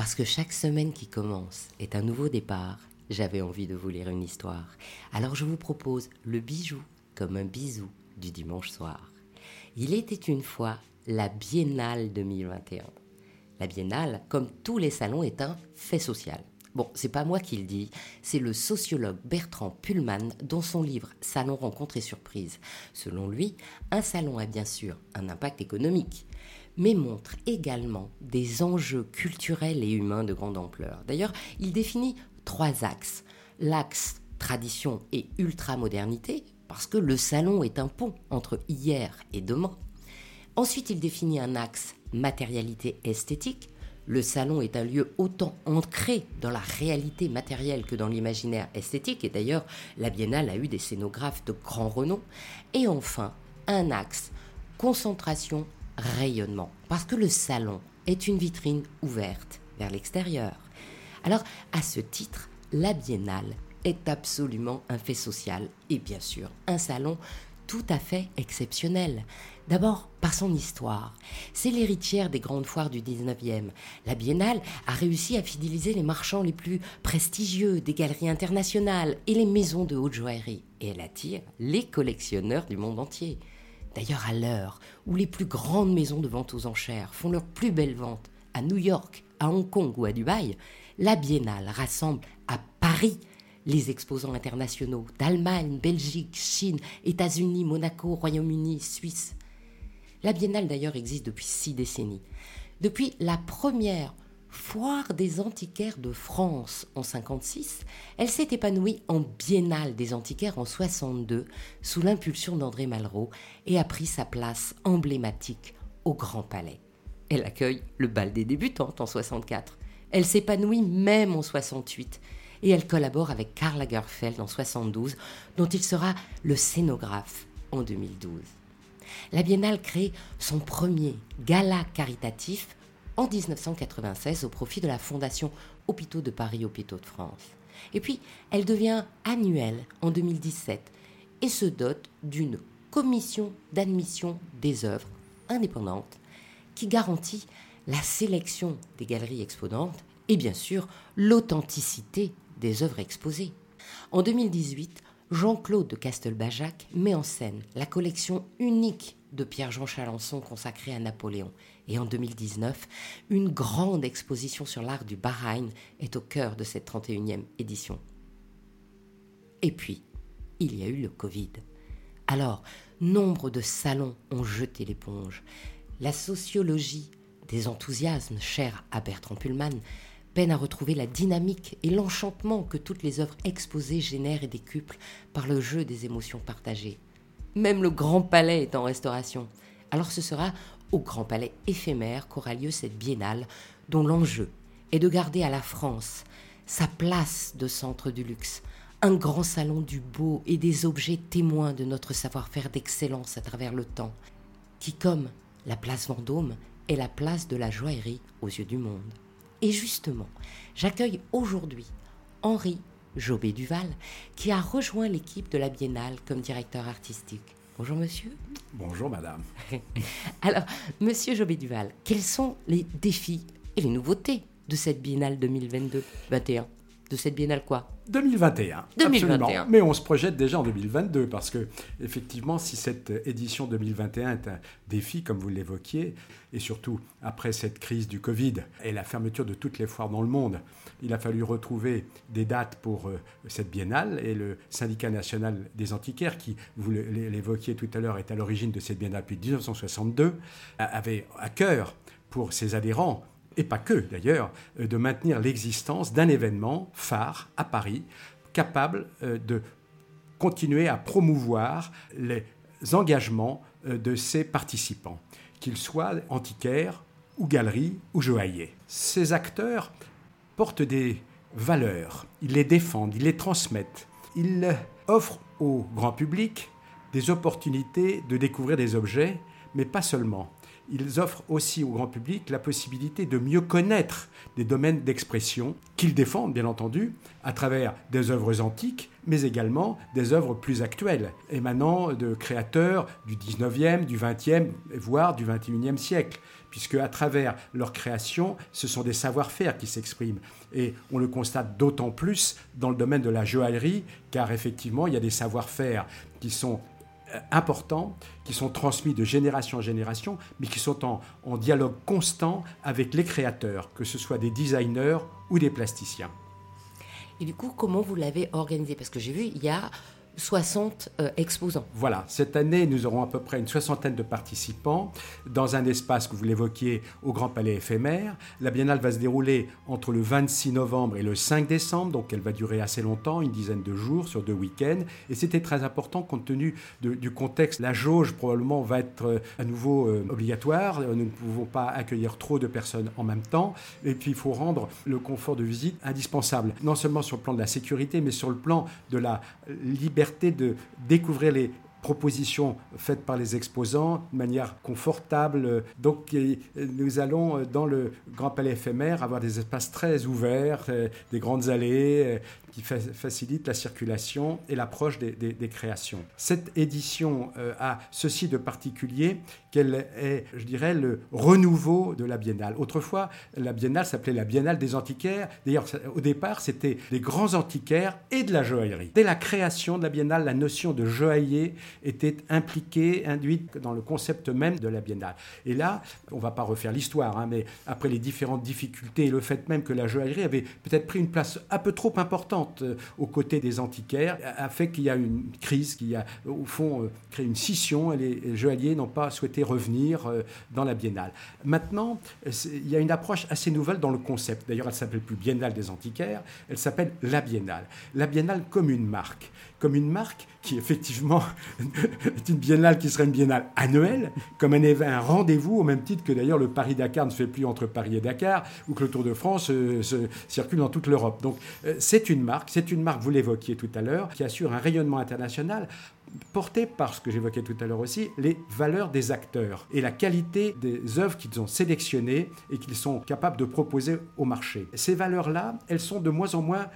Parce que chaque semaine qui commence est un nouveau départ, j'avais envie de vous lire une histoire. Alors je vous propose le bijou comme un bisou du dimanche soir. Il était une fois la Biennale 2021. La Biennale, comme tous les salons, est un fait social. Bon, c'est pas moi qui le dis, c'est le sociologue Bertrand Pullman dans son livre Salon rencontre et surprise. Selon lui, un salon a bien sûr un impact économique, mais montre également des enjeux culturels et humains de grande ampleur. D'ailleurs, il définit trois axes. L'axe tradition et ultra-modernité, parce que le salon est un pont entre hier et demain. Ensuite, il définit un axe matérialité esthétique, le salon est un lieu autant ancré dans la réalité matérielle que dans l'imaginaire esthétique, et d'ailleurs la Biennale a eu des scénographes de grand renom. Et enfin, un axe, concentration, rayonnement, parce que le salon est une vitrine ouverte vers l'extérieur. Alors, à ce titre, la Biennale est absolument un fait social et bien sûr un salon tout à fait exceptionnel. D'abord par son histoire. C'est l'héritière des grandes foires du 19e. La Biennale a réussi à fidéliser les marchands les plus prestigieux des galeries internationales et les maisons de haute joaillerie. Et elle attire les collectionneurs du monde entier. D'ailleurs, à l'heure où les plus grandes maisons de vente aux enchères font leurs plus belles ventes à New York, à Hong Kong ou à Dubaï, la Biennale rassemble à Paris les exposants internationaux d'Allemagne, Belgique, Chine, États-Unis, Monaco, Royaume-Uni, Suisse. La Biennale d'ailleurs existe depuis six décennies. Depuis la première foire des antiquaires de France en 56, elle s'est épanouie en Biennale des antiquaires en 62 sous l'impulsion d'André Malraux et a pris sa place emblématique au Grand Palais. Elle accueille le bal des débutantes en 64. Elle s'épanouit même en 68 et elle collabore avec Karl Lagerfeld en 72, dont il sera le scénographe en 2012. La Biennale crée son premier gala caritatif en 1996 au profit de la Fondation Hôpitaux de Paris Hôpitaux de France. Et puis, elle devient annuelle en 2017 et se dote d'une commission d'admission des œuvres indépendantes qui garantit la sélection des galeries exponentes et bien sûr l'authenticité des œuvres exposées. En 2018, Jean-Claude de Castelbajac met en scène la collection unique de Pierre-Jean Chalençon consacrée à Napoléon. Et en 2019, une grande exposition sur l'art du Bahreïn est au cœur de cette 31e édition. Et puis, il y a eu le Covid. Alors, nombre de salons ont jeté l'éponge. La sociologie des enthousiasmes chers à Bertrand Pullman peine à retrouver la dynamique et l'enchantement que toutes les œuvres exposées génèrent et décuplent par le jeu des émotions partagées. Même le Grand Palais est en restauration. Alors ce sera au Grand Palais éphémère qu'aura lieu cette biennale, dont l'enjeu est de garder à la France sa place de centre du luxe, un grand salon du beau et des objets témoins de notre savoir-faire d'excellence à travers le temps, qui, comme la place Vendôme, est la place de la joaillerie aux yeux du monde. Et justement, j'accueille aujourd'hui Henri Jobé Duval, qui a rejoint l'équipe de la Biennale comme directeur artistique. Bonjour monsieur. Bonjour madame. Alors, monsieur Jobé Duval, quels sont les défis et les nouveautés de cette Biennale 2022-21 de cette biennale quoi? 2021, 2021. Absolument. Mais on se projette déjà en 2022 parce que effectivement, si cette édition 2021 est un défi, comme vous l'évoquiez, et surtout après cette crise du Covid et la fermeture de toutes les foires dans le monde, il a fallu retrouver des dates pour euh, cette biennale et le syndicat national des antiquaires, qui, vous l'évoquiez tout à l'heure, est à l'origine de cette biennale depuis 1962, avait à cœur pour ses adhérents et pas que d'ailleurs, euh, de maintenir l'existence d'un événement phare à Paris, capable euh, de continuer à promouvoir les engagements de ses participants, qu'ils soient antiquaires ou galeries ou joailliers. Ces acteurs portent des valeurs, ils les défendent, ils les transmettent, ils offrent au grand public des opportunités de découvrir des objets, mais pas seulement. Ils offrent aussi au grand public la possibilité de mieux connaître des domaines d'expression qu'ils défendent, bien entendu, à travers des œuvres antiques, mais également des œuvres plus actuelles, émanant de créateurs du 19e, du 20e, voire du 21e siècle puisque à travers leur création, ce sont des savoir-faire qui s'expriment. Et on le constate d'autant plus dans le domaine de la joaillerie, car effectivement, il y a des savoir-faire qui sont euh, importants, qui sont transmis de génération en génération, mais qui sont en, en dialogue constant avec les créateurs, que ce soit des designers ou des plasticiens. Et du coup, comment vous l'avez organisé? Parce que j'ai vu, il y a 60 euh, exposants. Voilà, cette année, nous aurons à peu près une soixantaine de participants dans un espace que vous l'évoquiez au Grand Palais éphémère. La biennale va se dérouler entre le 26 novembre et le 5 décembre, donc elle va durer assez longtemps, une dizaine de jours sur deux week-ends. Et c'était très important compte tenu du contexte. La jauge probablement va être euh, à nouveau euh, obligatoire. Nous ne pouvons pas accueillir trop de personnes en même temps. Et puis il faut rendre le confort de visite indispensable, non seulement sur le plan de la sécurité, mais sur le plan de la liberté de découvrir les propositions faites par les exposants de manière confortable. Donc nous allons dans le Grand Palais éphémère avoir des espaces très ouverts, euh, des grandes allées, qui facilite la circulation et l'approche des, créations. Cette édition euh, a ceci de particulier qu'elle est, je dirais, le renouveau de la biennale. Autrefois, la biennale s'appelait la biennale des antiquaires. D'ailleurs, au départ, c'était les grands antiquaires et de la joaillerie. Dès la création de la biennale, la notion de joaillier était impliquée, induite dans le concept même de la biennale. Et là, on ne va pas refaire l'histoire, hein, mais après les différentes difficultés et le fait même que la joaillerie avait peut-être pris une place un peu trop importante euh, aux côtés des antiquaires a fait qu'il y a une crise qui a, au fond, euh, créé une scission et les joailliers n'ont pas souhaité revenir euh, dans la biennale. Maintenant, il y a une approche assez nouvelle dans le concept. D'ailleurs, elle s'appelle plus Biennale des antiquaires, elle s'appelle la Biennale. La Biennale comme une marque comme une marque qui effectivement est une biennale qui serait une biennale annuelle, comme un, rendez-vous au même titre que d'ailleurs le Paris-Dakar ne se fait plus entre Paris et Dakar, ou que le Tour de France euh, circule dans toute l'Europe. Donc euh, c'est une marque, c'est une marque, vous l'évoquiez tout à l'heure, qui assure un rayonnement international porté par ce que j'évoquais tout à l'heure aussi, les valeurs des acteurs et la qualité des œuvres qu'ils ont sélectionnées et qu'ils sont capables de proposer au marché. Ces valeurs-là, elles sont de moins en moins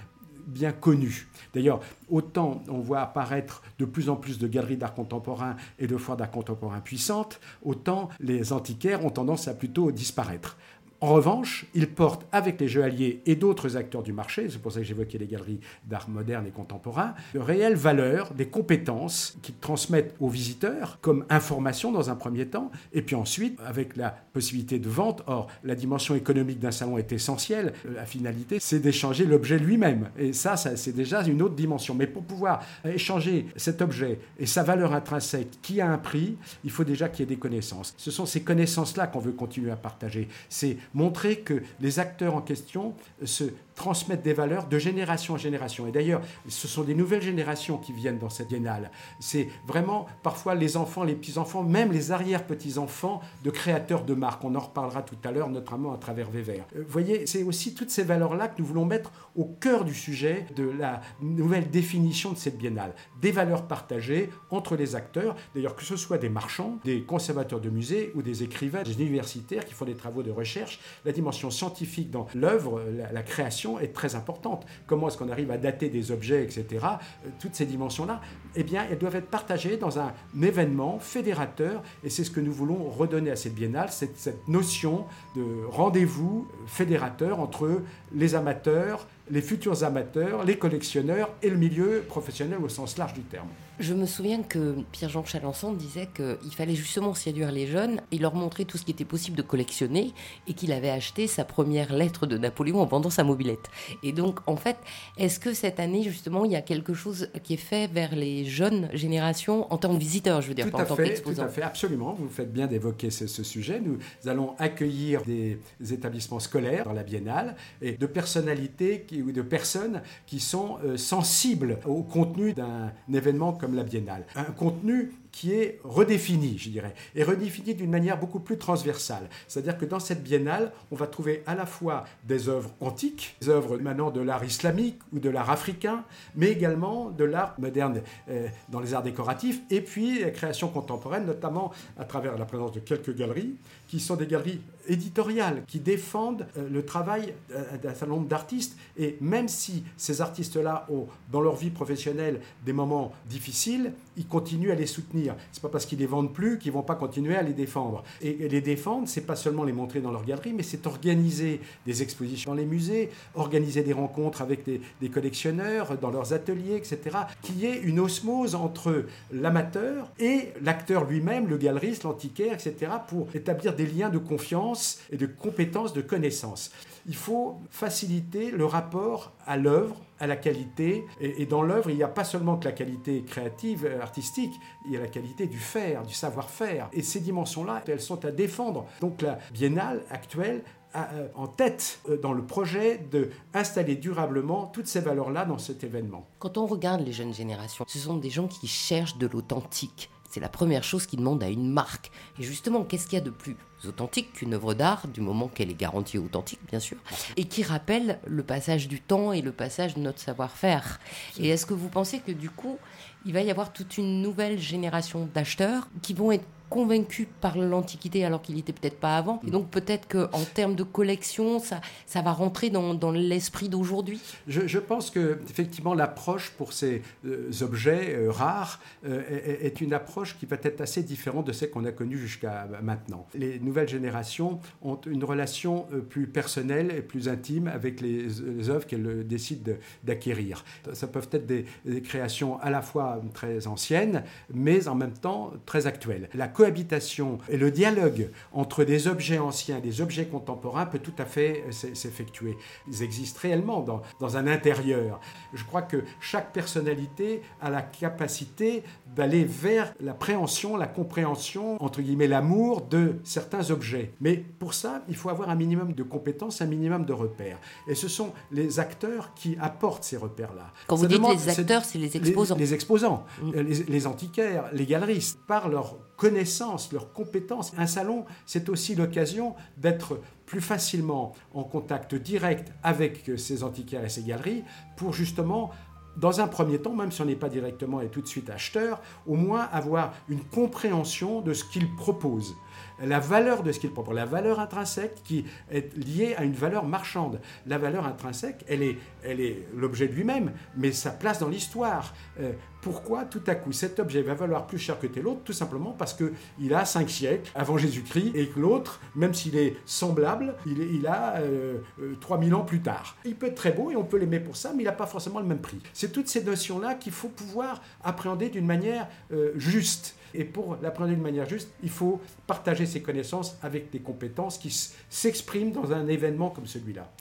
bien connu. D'ailleurs, autant on voit apparaître de plus en plus de galeries d'art contemporain et de foires d'art contemporain puissantes, autant les antiquaires ont tendance à plutôt disparaître. En revanche, ils portent avec les joailliers et d'autres acteurs du marché, c'est pour ça que j'évoquais les galeries d'art moderne et contemporain, de réelles valeurs, des compétences qu'ils transmettent aux visiteurs comme information dans un premier temps, et puis ensuite avec la possibilité de vente. Or, la dimension économique d'un salon est essentielle. La finalité, c'est d'échanger l'objet lui-même. Et ça, ça c'est déjà une autre dimension. Mais pour pouvoir échanger cet objet et sa valeur intrinsèque qui a un prix, il faut déjà qu'il y ait des connaissances. Ce sont ces connaissances-là qu'on veut continuer à partager. C'est montrer que les acteurs en question se transmettent des valeurs de génération en génération. Et d'ailleurs, ce sont des nouvelles générations qui viennent dans cette biennale. C'est vraiment parfois les enfants, les petits-enfants, même les arrière-petits-enfants de créateurs de marques. On en reparlera tout à l'heure, notamment à travers Vévert. Euh, vous voyez, c'est aussi toutes ces valeurs-là que nous voulons mettre au cœur du sujet de la nouvelle définition de cette biennale. Des valeurs partagées entre les acteurs, d'ailleurs que ce soit des marchands, des conservateurs de musées ou des écrivains, des universitaires qui font des travaux de recherche la dimension scientifique dans l'œuvre, la, création est très importante. Comment est-ce qu'on arrive à dater des objets, etc. Euh, toutes ces dimensions-là, eh bien, elles doivent être partagées dans un événement fédérateur, et c'est ce que nous voulons redonner à cette biennale, cette, cette notion de rendez-vous fédérateur entre les amateurs, les futurs amateurs, les collectionneurs et le milieu professionnel au sens large du terme. Je me souviens que Pierre-Jean Chalençon disait qu'il fallait justement séduire les jeunes et leur montrer tout ce qui était possible de collectionner et qu'il avait acheté sa première lettre de Napoléon en vendant sa mobilette. Et donc, en fait, est-ce que cette année, justement, il y a quelque chose qui est fait vers les jeunes générations en tant que visiteurs, je veux dire, pas en tant qu'exposants? Tout à fait, absolument. Vous faites bien d'évoquer ce, ce, sujet. Nous allons accueillir des établissements scolaires dans la biennale et de personnalités qui ou de personnes qui sont euh, sensibles au contenu d'un événement comme la biennale. Un contenu qui est redéfini, je dirais, et redéfini d'une manière beaucoup plus transversale. C'est-à-dire que dans cette biennale, on va trouver à la fois des œuvres antiques, des œuvres maintenant de l'art islamique ou de l'art africain, mais également de l'art moderne euh, dans les arts décoratifs, et puis la création contemporaine, notamment à travers la présence de quelques galeries, qui sont des galeries éditoriales, qui défendent euh, le travail euh, d'un certain nombre d'artistes. Et même si ces artistes-là ont, dans leur vie professionnelle, des moments difficiles, ils continuent à les soutenir. C'est pas parce qu'ils les vendent plus qu'ils vont pas continuer à les défendre. Et, les défendre, c'est pas seulement les montrer dans leur galerie, mais c'est organiser des expositions dans les musées, organiser des rencontres avec des, des collectionneurs dans leurs ateliers, etc. Qu'il y ait une osmose entre l'amateur et l'acteur lui-même, le galeriste, l'antiquaire, etc. pour établir des liens de confiance et de compétences, de connaissances. Il faut faciliter le rapport à l'œuvre, à la qualité. Et, dans l'œuvre, il n'y a pas seulement que la qualité créative, euh, artistique, il y a la qualité du faire, du savoir-faire. Et ces dimensions-là, elles sont à défendre. Donc la biennale actuelle a euh, en tête euh, dans le projet de installer durablement toutes ces valeurs-là dans cet événement. Quand on regarde les jeunes générations, ce sont des gens qui cherchent de l'authentique. C'est la première chose qu'ils demandent à une marque. Et justement, qu'est-ce qu'il y a de plus authentique qu'une œuvre d'art, du moment qu'elle est garantie authentique, bien sûr, et qui rappelle le passage du temps et le passage de notre savoir-faire? Et est-ce que vous pensez que du coup, il va y avoir toute une nouvelle génération d'acheteurs qui vont être convaincus par l'Antiquité alors qu'il n'était peut-être pas avant. Et donc peut-être qu'en termes de collection, ça, ça va rentrer dans, l'esprit d'aujourd'hui? Je, pense que effectivement l'approche pour ces euh, objets euh, rares euh, est, une approche qui va être assez différente de celle qu'on a connue jusqu'à maintenant. Les nouvelles générations ont une relation plus personnelle et plus intime avec les, œuvres qu'elles décident d'acquérir. Ça peuvent être des, créations à la fois très anciennes, mais en même temps très actuelles. Cohabitation et le dialogue entre des objets anciens et des objets contemporains peut tout à fait euh, s'effectuer. Ils existent réellement dans, dans un intérieur. Je crois que chaque personnalité a la capacité d'aller vers la préhension, la compréhension, entre guillemets l'amour de certains objets. Mais pour ça, il faut avoir un minimum de compétences, un minimum de repères. Et ce sont les acteurs qui apportent ces repères-là. Quand vous dites les acteurs, c'est les exposants. Les, exposants, mm. les, les antiquaires, les galeristes, par leur connaissances, leurs compétences. Un salon, c'est aussi l'occasion d'être plus facilement en contact direct avec ces antiquaires et ces galeries pour justement dans un premier temps, même si on n'est pas directement et tout de suite acheteur, au moins avoir une compréhension de ce qu'ils proposent la valeur de ce qu'il propose, la valeur intrinsèque qui est liée à une valeur marchande. La valeur intrinsèque, elle est, elle est l'objet de lui-même, mais sa place dans l'histoire. Euh, pourquoi tout à coup cet objet va valoir plus cher que tel autre? Tout simplement parce qu'il a 5 siècles avant Jésus-Christ et que l'autre, même s'il est semblable, il, a euh, 3000 euh, ans plus tard. Il peut être très beau et on peut l'aimer pour ça, mais il n'a pas forcément le même prix. C'est toutes ces notions-là qu'il faut pouvoir appréhender d'une manière euh, juste. Et pour l'appréhender d'une manière juste, il faut partager ses connaissances avec des compétences qui s'expriment dans un événement comme celui-là.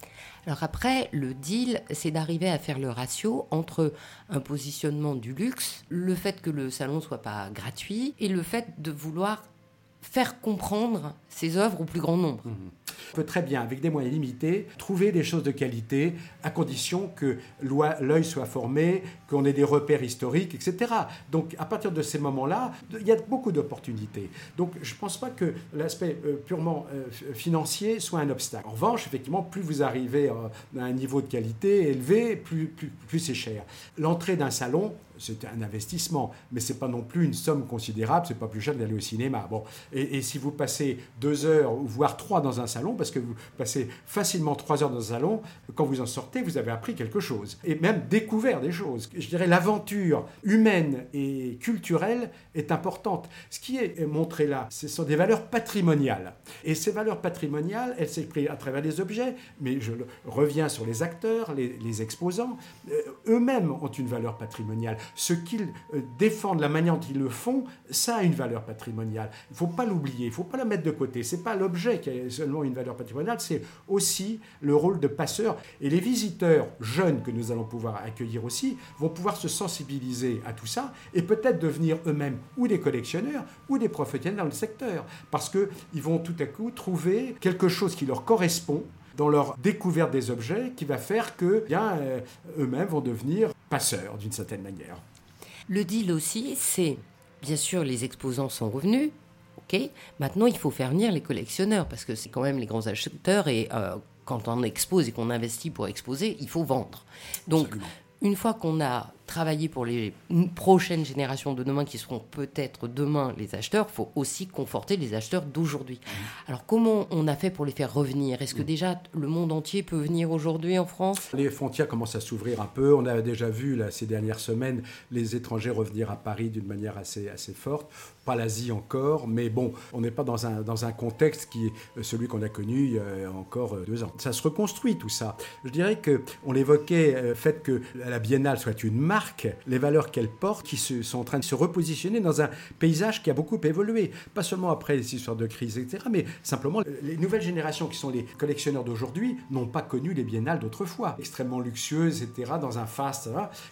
Alors après, le deal, c'est d'arriver à faire le ratio entre un positionnement du luxe, le fait que le salon soit pas gratuit et le fait de vouloir faire comprendre ses œuvres au plus grand nombre. Mmh on peut très bien, avec des moyens limités, trouver des choses de qualité, à condition que l'œil soit formé, qu'on ait des repères historiques, etc. Donc, à partir de ces moments-là, il y a beaucoup d'opportunités. Donc, je ne pense pas que l'aspect euh, purement euh, financier soit un obstacle. En revanche, effectivement, plus vous arrivez à un niveau de qualité élevé, plus c'est cher. L'entrée d'un salon, c'est un investissement, mais c'est pas non plus une somme considérable, c'est pas plus cher d'aller au cinéma. Bon, et, si vous passez deux heures, voire trois dans un salon, parce que vous passez facilement trois heures dans un salon, quand vous en sortez, vous avez appris quelque chose, et même découvert des choses. Je dirais l'aventure humaine et culturelle est importante. Ce qui est montré là, ce sont des valeurs patrimoniales. Et ces valeurs patrimoniales, elles s'expriment à travers les objets, mais je reviens sur les acteurs, les, exposants, euh, eux-mêmes ont une valeur patrimoniale ce qu'ils euh, défendent, la manière dont ils le font, ça a une valeur patrimoniale. Il ne faut pas l'oublier, il ne faut pas la mettre de côté. Ce n'est pas l'objet qui a seulement une valeur patrimoniale, c'est aussi le rôle de passeur. Et les visiteurs jeunes que nous allons pouvoir accueillir aussi vont pouvoir se sensibiliser à tout ça et peut-être devenir eux-mêmes ou des collectionneurs ou des professionnels dans le secteur. Parce qu'ils vont tout à coup trouver quelque chose qui leur correspond dans leur découverte des objets qui va faire que bien, euh, eux-mêmes vont devenir passeurs d'une certaine manière. Le deal aussi, c'est bien sûr les exposants sont revenus. Ok, maintenant il faut faire venir les collectionneurs parce que c'est quand même les grands acheteurs et euh, quand on expose et qu'on investit pour exposer, il faut vendre. Donc une fois qu'on a travaillé pour les prochaines générations de demain qui seront peut-être demain les acheteurs, il faut aussi conforter les acheteurs d'aujourd'hui. Mmh. Alors comment on a fait pour les faire revenir? Est-ce que mmh. déjà le monde entier peut venir aujourd'hui en France? Les frontières commencent à s'ouvrir un peu. On a déjà vu là, ces dernières semaines les étrangers revenir à Paris d'une manière assez, assez forte. Pas l'Asie encore, mais bon, on n'est pas dans un, dans un contexte qui est euh, celui qu'on a connu il y a encore euh, deux ans. Ça se reconstruit tout ça. Je dirais qu'on l'évoquait, le euh, fait que la Biennale soit une marque les valeurs qu'elle porte, qui sont en train de se repositionner dans un paysage qui a beaucoup évolué. Pas seulement après les histoires de crise, etc., mais simplement les nouvelles générations qui sont les collectionneurs d'aujourd'hui n'ont pas connu les biennales d'autrefois. Extrêmement luxueuses, etc., dans un fast,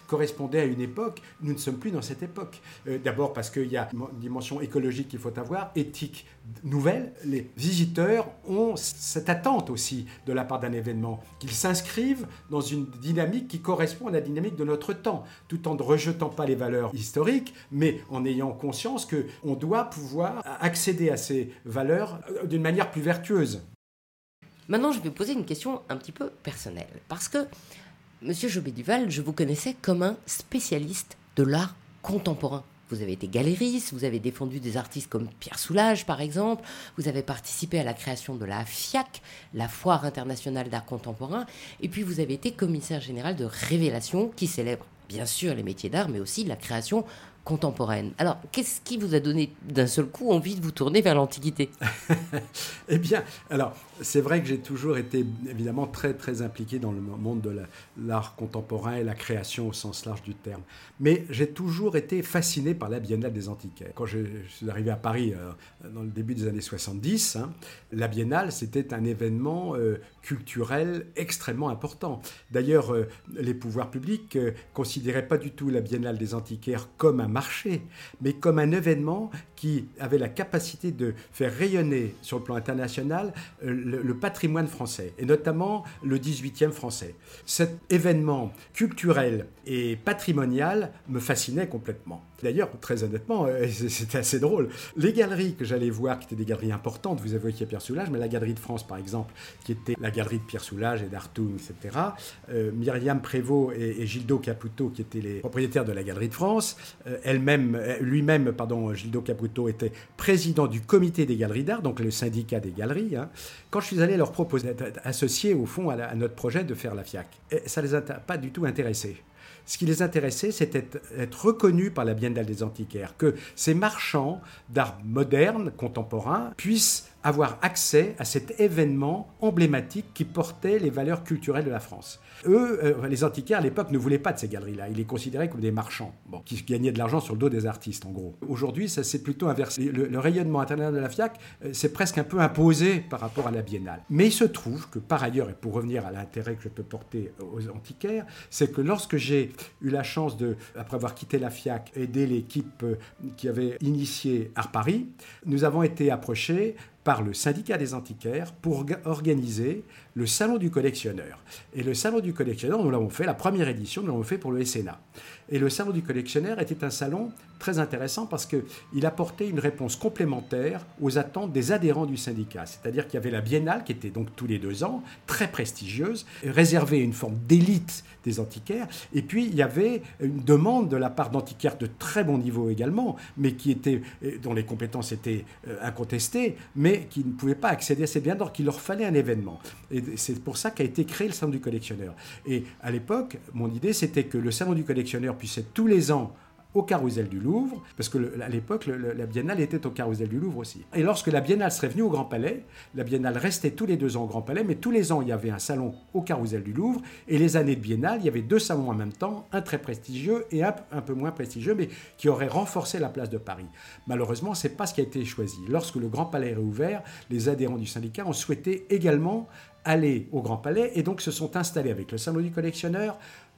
correspondaient à une époque. Nous ne sommes plus dans cette époque. Euh, d'abord parce qu'il y a une dimension écologique qu'il faut avoir, éthique nouvelle. Les visiteurs ont cette attente aussi de la part d'un événement, qu'ils s'inscrivent dans une dynamique qui correspond à la dynamique de notre temps tout en ne rejetant pas les valeurs historiques, mais en ayant conscience qu'on doit pouvoir accéder à ces valeurs euh, d'une manière plus vertueuse. Maintenant, je vais poser une question un petit peu personnelle, parce que, Monsieur Jobé Duval, je vous connaissais comme un spécialiste de l'art contemporain. Vous avez été galériste, vous avez défendu des artistes comme Pierre Soulages, par exemple, vous avez participé à la création de la FIAC, la Foire internationale d'art contemporain, et puis vous avez été commissaire général de Révélation, qui célèbre bien sûr les métiers d'art, mais aussi la création contemporaine. Alors, qu'est-ce qui vous a donné d'un seul coup envie de vous tourner vers l'Antiquité? Eh bien, alors, c'est vrai que j'ai toujours été évidemment très très impliqué dans le monde de l'art contemporain et la création au sens large du terme. Mais j'ai toujours été fasciné par la Biennale des Antiquaires. Quand je, suis arrivé à Paris euh, dans le début des années 70, hein, la Biennale c'était un événement euh, culturel extrêmement important. D'ailleurs, euh, les pouvoirs publics considéraient pas du tout la Biennale des Antiquaires comme un marché, mais comme un événement qui avait la capacité de faire rayonner sur le plan international le, patrimoine français, et notamment le 18e français. Cet événement culturel et patrimonial me fascinait complètement. D'ailleurs, très honnêtement, euh, c'était assez drôle. Les galeries que j'allais voir, qui étaient des galeries importantes, vous évoquiez Pierre Soulages, mais la galerie de France, par exemple, qui était la galerie de Pierre Soulages et d'Artoun, etc. Euh, Myriam Prévost et, Gildo Caputo, qui étaient les propriétaires de la galerie de France. Euh, elle-même, lui-même, pardon, Gildo Caputo était président du comité des galeries d'art, donc le syndicat des galeries. Hein. Quand je suis allé leur proposer d'être associés, au fond, à, notre projet de faire la FIAC, ça ne les a pas du tout intéressés. Ce qui les intéressait, c'était d'être reconnus par la Biennale des Antiquaires, que ces marchands d'art moderne, contemporain, puissent avoir accès à cet événement emblématique qui portait les valeurs culturelles de la France. Eux, euh, les antiquaires à l'époque ne voulaient pas de ces galeries-là. Ils les considéraient comme des marchands, qui gagnaient de l'argent sur le dos des artistes, en gros. Aujourd'hui, ça s'est plutôt inversé. Le, rayonnement international de la FIAC, euh, c'est presque un peu imposé par rapport à la Biennale. Mais il se trouve que, par ailleurs, et pour revenir à l'intérêt que je peux porter aux antiquaires, c'est que lorsque j'ai eu la chance de, après avoir quitté la FIAC, aider l'équipe euh, qui avait initié Art Paris, nous avons été approchés par le syndicat des antiquaires pour organiser le Salon du collectionneur. Et le Salon du collectionneur, nous l'avons fait, la première édition, nous l'avons fait pour le SNA. Et le Salon du collectionneur était un salon très intéressant parce qu'il apportait une réponse complémentaire aux attentes des adhérents du syndicat. C'est-à-dire qu'il y avait la biennale, qui était donc tous les deux ans, très prestigieuse, réservée à une forme d'élite des antiquaires. Et puis, il y avait une demande de la part d'antiquaires de très bon niveau également, mais qui étaient, dont les compétences étaient euh, incontestées, mais qui ne pouvaient pas accéder à ces biens, donc il leur fallait un événement. C'est pour ça qu'a été créé le Salon du collectionneur. Et à l'époque, mon idée, c'était que le Salon du collectionneur puisse être tous les ans au Carrousel du Louvre, parce que à l'époque, la Biennale était au Carrousel du Louvre aussi. Et lorsque la Biennale serait venue au Grand Palais, la Biennale restait tous les deux ans au Grand Palais, mais tous les ans, il y avait un salon au Carrousel du Louvre, et les années de Biennale, il y avait deux salons en même temps, un très prestigieux et un, un peu moins prestigieux, mais qui aurait renforcé la place de Paris. Malheureusement, ce n'est pas ce qui a été choisi. Lorsque le Grand Palais est réouvert, les adhérents du syndicat ont souhaité également aller au Grand Palais et donc se sont installés avec le salon du collectionneur,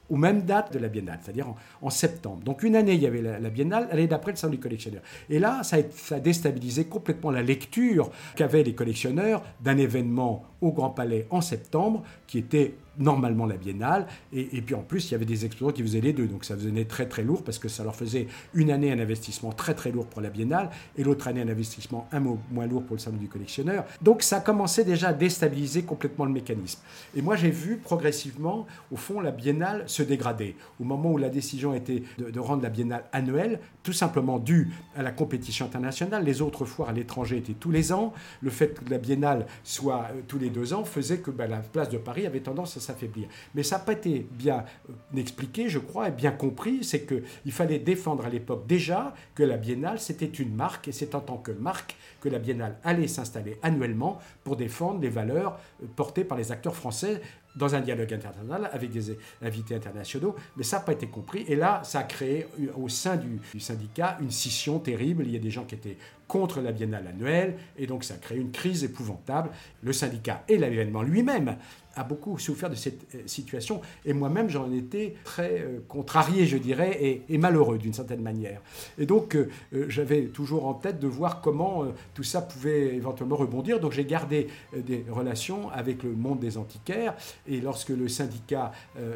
aux mêmes dates de la biennale, c'est-à-dire en, septembre. Donc une année, il y avait la, biennale, l'année d'après, le salon du collectionneur. Et là, ça a, ça a déstabilisé complètement la lecture qu'avaient les collectionneurs d'un événement au Grand Palais en septembre, qui était normalement la biennale. Et, puis en plus, il y avait des exposants qui faisaient les deux. Donc ça devenait très très lourd parce que ça leur faisait une année un investissement très très lourd pour la biennale et l'autre année un investissement un mot moins lourd pour le salon du collectionneur. Donc ça commençait déjà à déstabiliser complètement le mécanisme. Et moi j'ai vu progressivement, au fond, la biennale se dégrader. Au moment où la décision était de, de rendre la biennale annuelle, tout simplement dû à la compétition internationale. Les autres foires à l'étranger étaient tous les ans. Le fait que la biennale soit euh, tous les deux ans faisait que ben, la place de Paris avait tendance à s'affaiblir. Mais ça n'a pas été bien euh, expliqué, je crois, et bien compris. C'est qu'il fallait défendre à l'époque déjà que la biennale, c'était une marque, et c'est en tant que marque que la biennale allait s'installer annuellement pour défendre les valeurs euh, portées par les acteurs français dans un dialogue international avec des invités internationaux, mais ça n'a pas été compris. Et là, ça a créé au sein du, du, syndicat une scission terrible. Il y a des gens qui étaient contre la biennale annuelle, et donc ça a créé une crise épouvantable. Le syndicat et l'événement lui-même a beaucoup souffert de cette euh, situation. Et moi-même, j'en étais très euh, contrarié, je dirais, et, malheureux d'une certaine manière. Et donc, euh, j'avais toujours en tête de voir comment tout ça pouvait éventuellement rebondir. Donc, j'ai gardé des relations avec le monde des antiquaires. Et lorsque le syndicat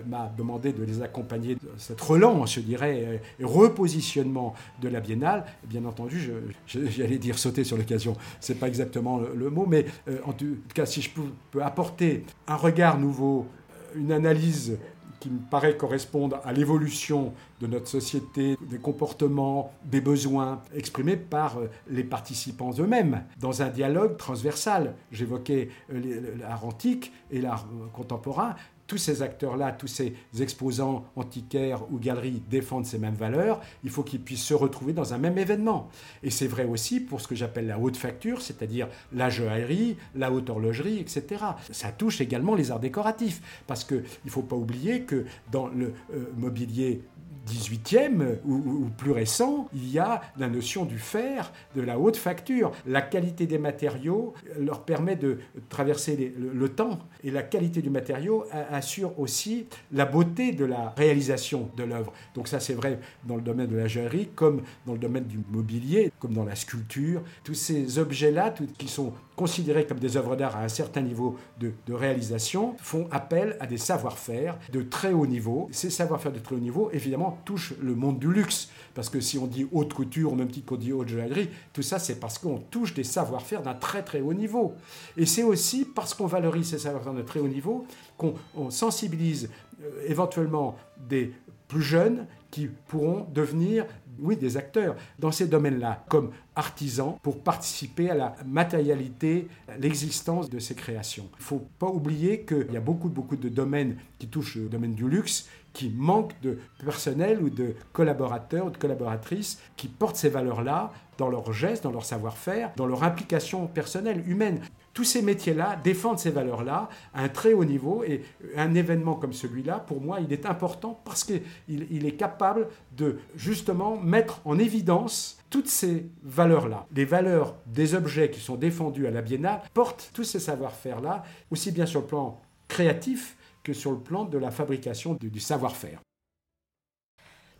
m'a demandé de les accompagner dans cette relance, je dirais, et repositionnement de la biennale, bien entendu, j'allais dire sauter sur l'occasion. C'est pas exactement le, mot, mais en tout cas, si je peux, apporter un nouveau, euh, une analyse qui me paraît correspondre à l'évolution de notre société, des comportements, des besoins exprimés par euh, les participants eux-mêmes, dans un dialogue transversal. J'évoquais euh, l'art antique et l'art contemporain, tous ces acteurs-là, tous ces exposants antiquaires ou galeries défendent ces mêmes valeurs, il faut qu'ils puissent se retrouver dans un même événement. Et c'est vrai aussi pour ce que j'appelle la haute facture, c'est-à-dire la joaillerie, la haute horlogerie, etc. Ça touche également les arts décoratifs, parce qu'il ne faut pas oublier que dans le euh, mobilier 18e ou, plus récent, il y a la notion du fer, de la haute facture. La qualité des matériaux leur permet de traverser le, temps et la qualité du matériau assure aussi la beauté de la réalisation de l'œuvre. Donc ça c'est vrai dans le domaine de la joaillerie comme dans le domaine du mobilier, comme dans la sculpture. Tous ces objets-là qui sont considérés comme des œuvres d'art à un certain niveau de, réalisation, font appel à des savoir-faire de très haut niveau. Ces savoir-faire de très haut niveau, évidemment, touchent le monde du luxe. Parce que si on dit haute couture, au même titre qu'on dit haute joaillerie, tout ça, c'est parce qu'on touche des savoir-faire d'un très très haut niveau. Et c'est aussi parce qu'on valorise ces savoir-faire de très haut niveau qu'on sensibilise euh, éventuellement des plus jeunes qui pourront devenir oui, des acteurs dans ces domaines-là, comme artisans, pour participer à la matérialité, l'existence de ces créations. Il ne faut pas oublier qu'il y a beaucoup, beaucoup de domaines qui touchent le domaine du luxe, qui manquent de personnel ou de collaborateurs ou de collaboratrices qui portent ces valeurs-là dans leurs gestes, dans leur savoir-faire, dans leur implication personnelle, humaine tous ces métiers-là défendent ces valeurs-là à un très haut niveau. Et un événement comme celui-là, pour moi, il est important parce qu'il il est capable de justement mettre en évidence toutes ces valeurs-là. Les valeurs des objets qui sont défendus à la Biennale portent tous ces savoir-faire-là, aussi bien sur le plan créatif sur le plan de la fabrication du savoir-faire.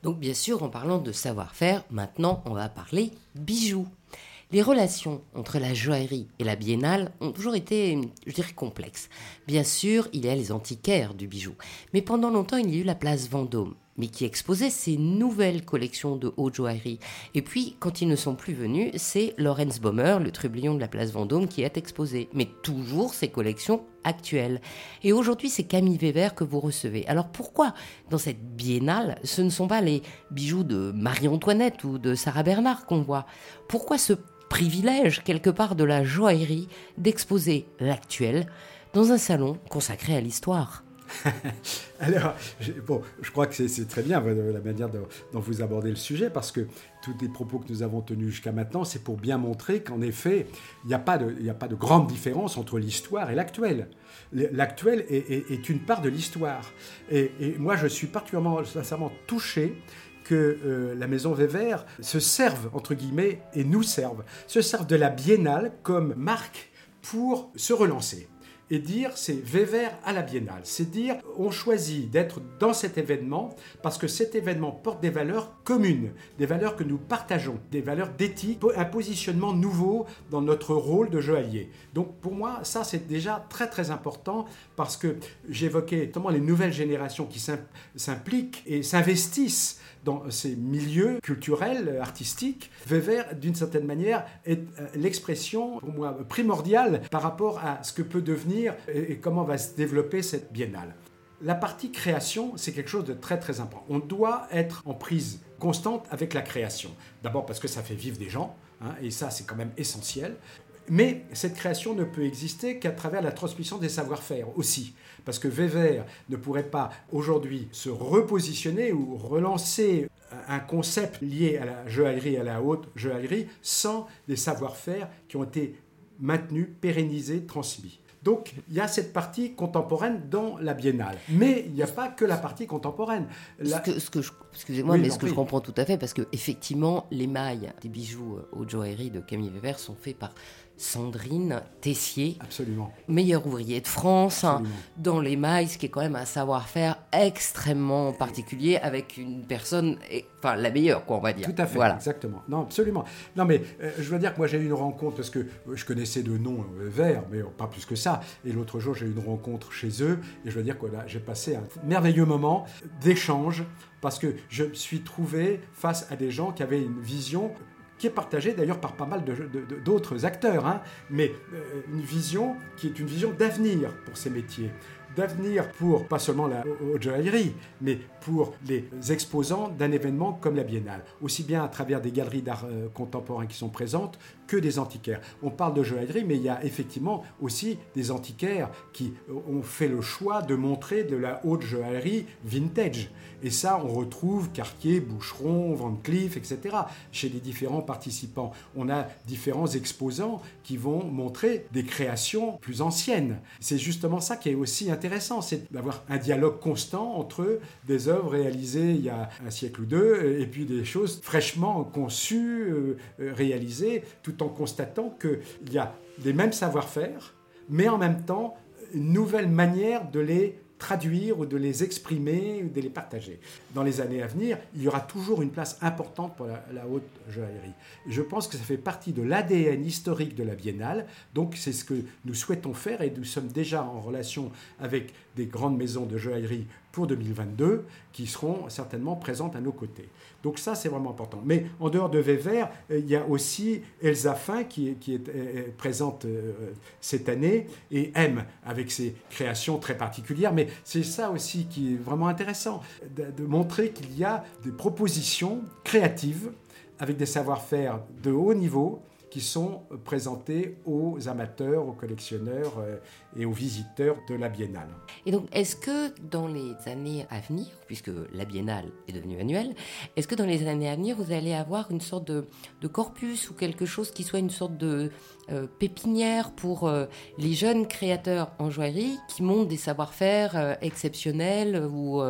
Donc bien sûr, en parlant de savoir-faire, maintenant on va parler bijoux. Les relations entre la joaillerie et la biennale ont toujours été, je dirais, complexes. Bien sûr, il y a les antiquaires du bijou, mais pendant longtemps, il y a eu la place Vendôme, mais qui exposait ses nouvelles collections de haute joaillerie. Et puis, quand ils ne sont plus venus, c'est Lorenz Baumer, le trublion de la place Vendôme, qui est exposé, mais toujours ses collections actuelles. Et aujourd'hui, c'est Camille Weber que vous recevez. Alors pourquoi, dans cette biennale, ce ne sont pas les bijoux de Marie-Antoinette ou de Sarah Bernard qu'on voit? Pourquoi ce privilège quelque part de la joaillerie d'exposer l'actuel dans un salon consacré à l'histoire? Alors, bon, je crois que c'est très bien la manière dont, vous abordez le sujet, parce que tous les propos que nous avons tenus jusqu'à maintenant, c'est pour bien montrer qu'en effet, il n'y a, pas de, grande différence entre l'histoire et l'actuel. L'actuel est, une part de l'histoire. Et, et, moi, je suis particulièrement, sincèrement touché que euh, la maison Weber se serve, entre guillemets, et nous serve, se serve de la biennale comme marque pour se relancer. Et dire c'est Vévert à la Biennale. C'est dire on choisit d'être dans cet événement parce que cet événement porte des valeurs communes, des valeurs que nous partageons, des valeurs d'éthique, un positionnement nouveau dans notre rôle de joaillier. Donc pour moi, ça c'est déjà très très important parce que j'évoquais notamment les nouvelles générations qui s'impliquent et s'investissent dans ces milieux culturels, artistiques. Weber, d'une certaine manière, est euh, l'expression, pour moi, primordiale par rapport à ce que peut devenir et comment va se développer cette biennale. La partie création, c'est quelque chose de très très important. On doit être en prise constante avec la création. D'abord parce que ça fait vivre des gens, hein, et ça c'est quand même essentiel. Mais cette création ne peut exister qu'à travers la transmission des savoir-faire aussi. Parce que Weber ne pourrait pas aujourd'hui se repositionner ou relancer un concept lié à la joaillerie, à la haute joaillerie, sans des savoir-faire qui ont été maintenus, pérennisés, transmis. Donc il y a cette partie contemporaine dans la biennale. Mais il n'y a pas que la partie contemporaine. Ce que, excusez-moi, mais ce que je comprends tout à fait, parce que effectivement, les mailles des bijoux euh, haute joaillerie de Camille Weber sont faits par Sandrine Tessier. Absolument. Meilleur ouvrier de France, hein, dans les mailles, ce qui est quand même un savoir-faire extrêmement particulier avec une personne, enfin la meilleure, quoi, on va dire. Tout à fait, voilà. exactement. Non, absolument. Non, mais euh, je veux dire que moi j'ai eu une rencontre, parce que euh, je connaissais de nom euh, Vert, mais pas plus que ça. Et l'autre jour, j'ai eu une rencontre chez eux, et je veux dire que là, j'ai passé un merveilleux moment d'échange, parce que je me suis trouvé face à des gens qui avaient une vision qui est partagée d'ailleurs par pas mal d'autres acteurs, hein, mais euh, une vision qui est une vision d'avenir pour ces métiers. D'avenir pour pas seulement la haute joaillerie, mais pour les exposants d'un événement comme la Biennale, aussi bien à travers des galeries d'art euh, contemporain qui sont présentes que des antiquaires. On parle de joaillerie, mais il y a effectivement aussi des antiquaires qui ont fait le choix de montrer de la haute joaillerie vintage. Et ça, on retrouve Cartier, Boucheron, Van Cleef, etc. chez les différents participants. On a différents exposants qui vont montrer des créations plus anciennes. C'est justement ça qui est aussi intéressant, c'est d'avoir un dialogue constant entre des œuvres réalisées il y a un siècle ou deux et puis des choses fraîchement conçues, euh, réalisées, tout en constatant qu'il y a des mêmes savoir-faire, mais en même temps une nouvelle manière de les traduire ou de les exprimer ou de les partager. Dans les années à venir, il y aura toujours une place importante pour la, haute joaillerie. je pense que ça fait partie de l'ADN historique de la biennale, donc c'est ce que nous souhaitons faire et nous sommes déjà en relation avec des grandes maisons de joaillerie pour 2022 qui seront certainement présentes à nos côtés. Donc ça, c'est vraiment important. Mais en dehors de Weber, euh, il y a aussi Elsa Fin qui, est, euh, présente euh, cette année et M avec ses créations très particulières. Mais c'est ça aussi qui est vraiment intéressant, de montrer qu'il y a des propositions créatives avec des savoir-faire de haut niveau qui sont présentés aux amateurs, aux collectionneurs euh, et aux visiteurs de la biennale. Et donc, est-ce que dans les années à venir, puisque la biennale est devenue annuelle, est-ce que dans les années à venir, vous allez avoir une sorte de, corpus ou quelque chose qui soit une sorte de euh, pépinière pour euh, les jeunes créateurs en joaillerie qui montent des savoir-faire exceptionnels ou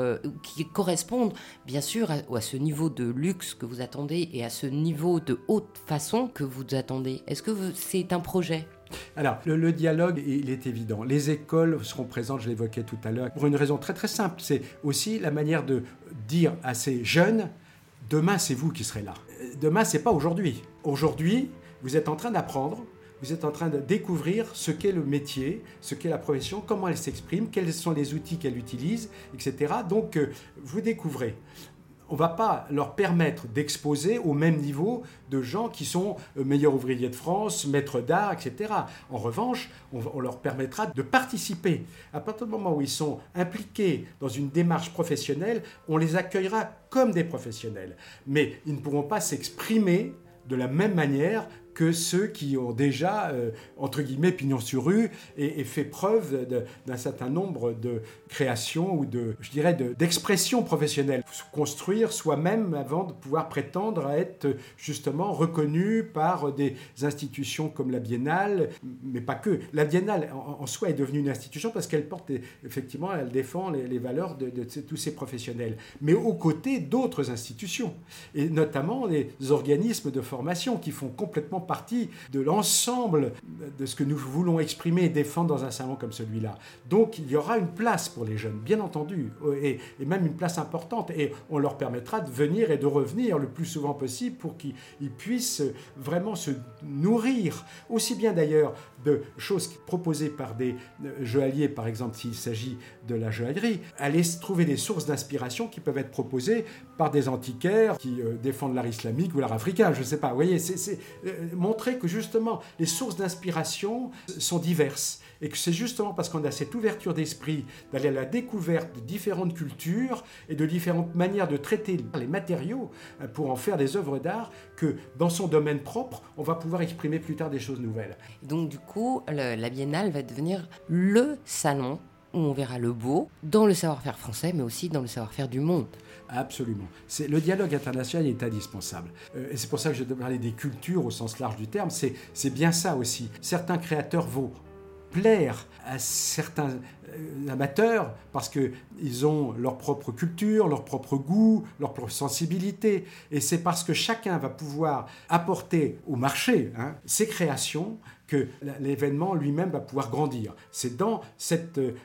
qui correspondent bien sûr à, ce niveau de luxe que vous attendez et à ce niveau de haute façon que vous attendez est-ce que c'est un projet? Alors, le, dialogue, il est évident. Les écoles seront présentes, je l'évoquais tout à l'heure, pour une raison très très simple. C'est aussi la manière de dire à ces jeunes, demain c'est vous qui serez là. Demain c'est pas aujourd'hui. Aujourd'hui, vous êtes en train d'apprendre, vous êtes en train de découvrir ce qu'est le métier, ce qu'est la profession, comment elle s'exprime, quels sont les outils qu'elle utilise, etc. Donc, euh, vous découvrez on ne va pas leur permettre d'exposer au même niveau de gens qui sont euh, meilleurs ouvriers de France, maîtres d'art, etc. En revanche, on, leur permettra de participer. À partir du moment où ils sont impliqués dans une démarche professionnelle, on les accueillera comme des professionnels. Mais ils ne pourront pas s'exprimer de la même manière que ceux qui ont déjà, euh, entre guillemets, pignon sur rue et, fait preuve d'un certain nombre de créations ou de, je dirais, d'expressions professionnelles. Construire soi-même avant de pouvoir prétendre à être justement reconnu par des institutions comme la Biennale, mais pas que. La Biennale en, soi est devenue une institution parce qu'elle porte, effectivement, elle défend les, valeurs de, de, tous ces professionnels, mais aux côtés d'autres institutions, et notamment les organismes de formation qui font complètement partie de l'ensemble de ce que nous voulons exprimer et défendre dans un salon comme celui-là. Donc il y aura une place pour les jeunes, bien entendu, et, et même une place importante. Et on leur permettra de venir et de revenir le plus souvent possible pour qu'ils puissent vraiment se nourrir, aussi bien d'ailleurs de choses proposées par des euh, joailliers, par exemple s'il s'agit de la joaillerie, aller trouver des sources d'inspiration qui peuvent être proposées par des antiquaires qui euh, défendent l'art islamique ou l'art africain, je ne sais pas. Vous voyez, c'est euh, montrer que justement les sources d'inspiration sont diverses et que c'est justement parce qu'on a cette ouverture d'esprit d'aller à la découverte de différentes cultures et de différentes manières de traiter les matériaux pour en faire des œuvres d'art que dans son domaine propre, on va pouvoir exprimer plus tard des choses nouvelles. Donc du coup, la Biennale va devenir le salon où on verra le beau dans le savoir-faire français, mais aussi dans le savoir-faire du monde. Absolument. C'est, le dialogue international est indispensable. Euh, et c'est pour ça que je parler des cultures au sens large du terme. C'est, c'est bien ça aussi. Certains créateurs vont plaire à certains euh, amateurs parce qu'ils ont leur propre culture, leur propre goût, leur propre sensibilité. Et c'est parce que chacun va pouvoir apporter au marché hein, ses créations que l'événement lui-même va pouvoir grandir. C'est dans cette euh,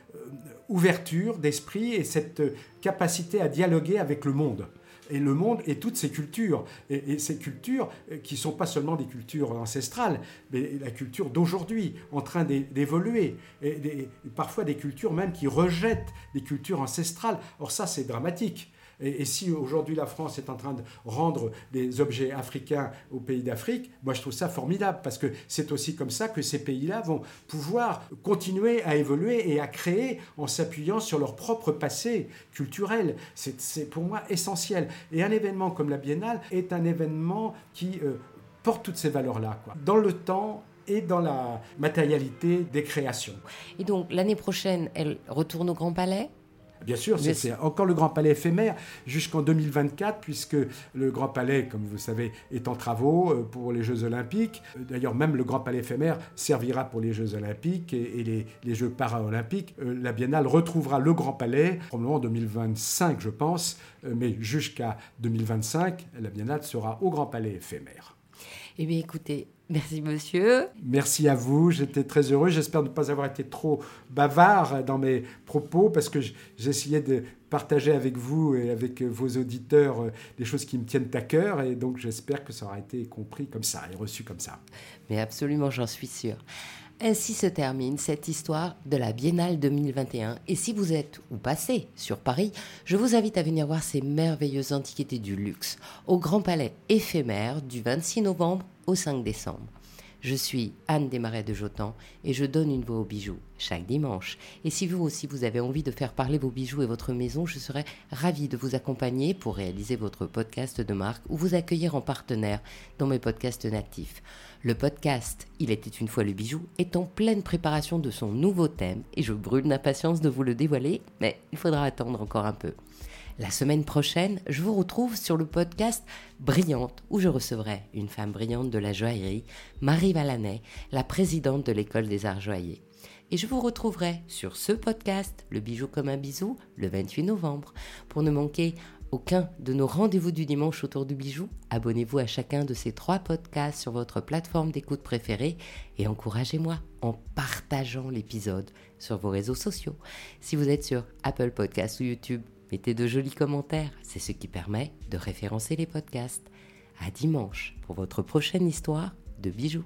ouverture d'esprit et cette capacité à dialoguer avec le monde et le monde et toutes ces cultures. Et, ces cultures euh, qui ne sont pas seulement des cultures ancestrales, mais la culture d'aujourd'hui, en train d'évoluer. Et, parfois des cultures même qui rejettent des cultures ancestrales. Or ça, c'est dramatique. Et, si aujourd'hui la France est en train de rendre des objets africains aux pays d'Afrique, moi je trouve ça formidable parce que c'est aussi comme ça que ces pays-là vont pouvoir continuer à évoluer et à créer en s'appuyant sur leur propre passé culturel. C'est pour moi essentiel. Et un événement comme la Biennale est un événement qui euh, porte toutes ces valeurs-là, dans le temps et dans la matérialité des créations. Et donc l'année prochaine, elle retourne au Grand Palais? Bien sûr, c'est encore le Grand Palais éphémère jusqu'en 2024, puisque le Grand Palais, comme vous savez, est en travaux euh, pour les Jeux Olympiques. D'ailleurs, même le Grand Palais éphémère servira pour les Jeux Olympiques et, les, les, Jeux Paralympiques. Euh, la Biennale retrouvera le Grand Palais, probablement en 2025, je pense, euh, mais jusqu'à 2025, la Biennale sera au Grand Palais éphémère. Eh bien, écoutez, Merci monsieur. Merci à vous, j'étais très heureux. J'espère ne pas avoir été trop bavard dans mes propos parce que j'essayais de partager avec vous et avec vos auditeurs euh, des choses qui me tiennent à cœur et donc j'espère que ça aura été compris comme ça et reçu comme ça. Mais absolument, j'en suis sûr. Ainsi se termine cette histoire de la Biennale 2021. Et si vous êtes ou passez sur Paris, je vous invite à venir voir ces merveilleuses antiquités du luxe au Grand Palais éphémère du 26 novembre au 5 décembre. Je suis Anne Desmarais de Jotan et je donne une voix aux bijoux chaque dimanche. Et si vous aussi vous avez envie de faire parler vos bijoux et votre maison, je serai ravie de vous accompagner pour réaliser votre podcast de marque ou vous accueillir en partenaire dans mes podcasts natifs. Le podcast Il était une fois le bijou est en pleine préparation de son nouveau thème et je brûle d'impatience de vous le dévoiler, mais il faudra attendre encore un peu. La semaine prochaine, je vous retrouve sur le podcast Brillante où je recevrai une femme brillante de la joaillerie, Marie Valanet, la présidente de l'école des arts joailliers. Et je vous retrouverai sur ce podcast, Le bijou comme un bisou, le 28 novembre. Pour ne manquer aucun de nos rendez-vous du dimanche autour du bijou, abonnez-vous à chacun de ces trois podcasts sur votre plateforme d'écoute préférée et encouragez-moi en partageant l'épisode sur vos réseaux sociaux. Si vous êtes sur Apple Podcasts ou YouTube, mettez de jolis commentaires, c'est ce qui permet de référencer les podcasts. À dimanche pour votre prochaine histoire de bijoux.